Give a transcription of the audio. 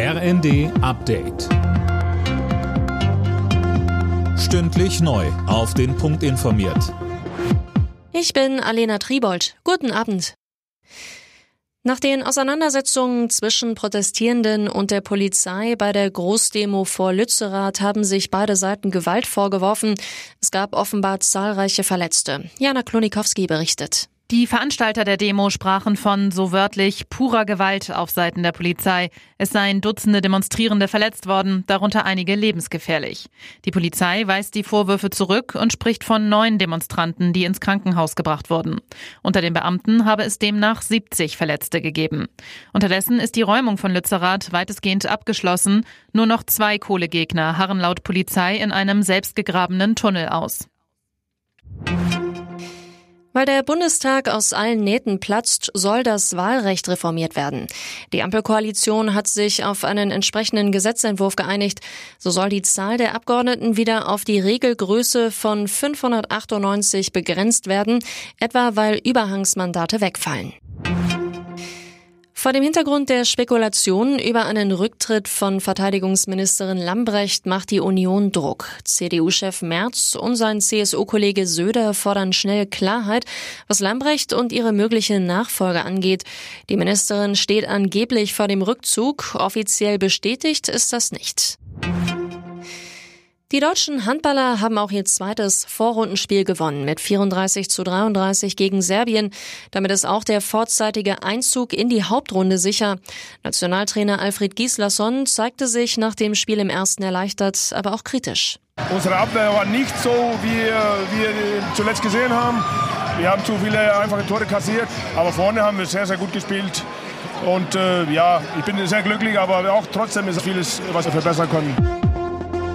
RND Update. Stündlich neu. Auf den Punkt informiert. Ich bin Alena Tribold. Guten Abend. Nach den Auseinandersetzungen zwischen Protestierenden und der Polizei bei der Großdemo vor Lützerath haben sich beide Seiten Gewalt vorgeworfen. Es gab offenbar zahlreiche Verletzte. Jana Klonikowski berichtet. Die Veranstalter der Demo sprachen von so wörtlich purer Gewalt auf Seiten der Polizei. Es seien Dutzende Demonstrierende verletzt worden, darunter einige lebensgefährlich. Die Polizei weist die Vorwürfe zurück und spricht von neun Demonstranten, die ins Krankenhaus gebracht wurden. Unter den Beamten habe es demnach 70 Verletzte gegeben. Unterdessen ist die Räumung von Lützerath weitestgehend abgeschlossen. Nur noch zwei Kohlegegner harren laut Polizei in einem selbstgegrabenen Tunnel aus. Weil der Bundestag aus allen Nähten platzt, soll das Wahlrecht reformiert werden. Die Ampelkoalition hat sich auf einen entsprechenden Gesetzentwurf geeinigt. So soll die Zahl der Abgeordneten wieder auf die Regelgröße von 598 begrenzt werden, etwa weil Überhangsmandate wegfallen. Vor dem Hintergrund der Spekulationen über einen Rücktritt von Verteidigungsministerin Lambrecht macht die Union Druck. CDU-Chef Merz und sein CSU-Kollege Söder fordern schnell Klarheit, was Lambrecht und ihre mögliche Nachfolge angeht. Die Ministerin steht angeblich vor dem Rückzug. Offiziell bestätigt ist das nicht. Die deutschen Handballer haben auch ihr zweites Vorrundenspiel gewonnen mit 34 zu 33 gegen Serbien. Damit ist auch der vorzeitige Einzug in die Hauptrunde sicher. Nationaltrainer Alfred Gislason zeigte sich nach dem Spiel im ersten erleichtert, aber auch kritisch. Unsere Abwehr war nicht so, wie wir zuletzt gesehen haben. Wir haben zu viele einfache Tore kassiert, aber vorne haben wir sehr, sehr gut gespielt. Und äh, ja, ich bin sehr glücklich, aber auch trotzdem ist vieles, was wir verbessern können.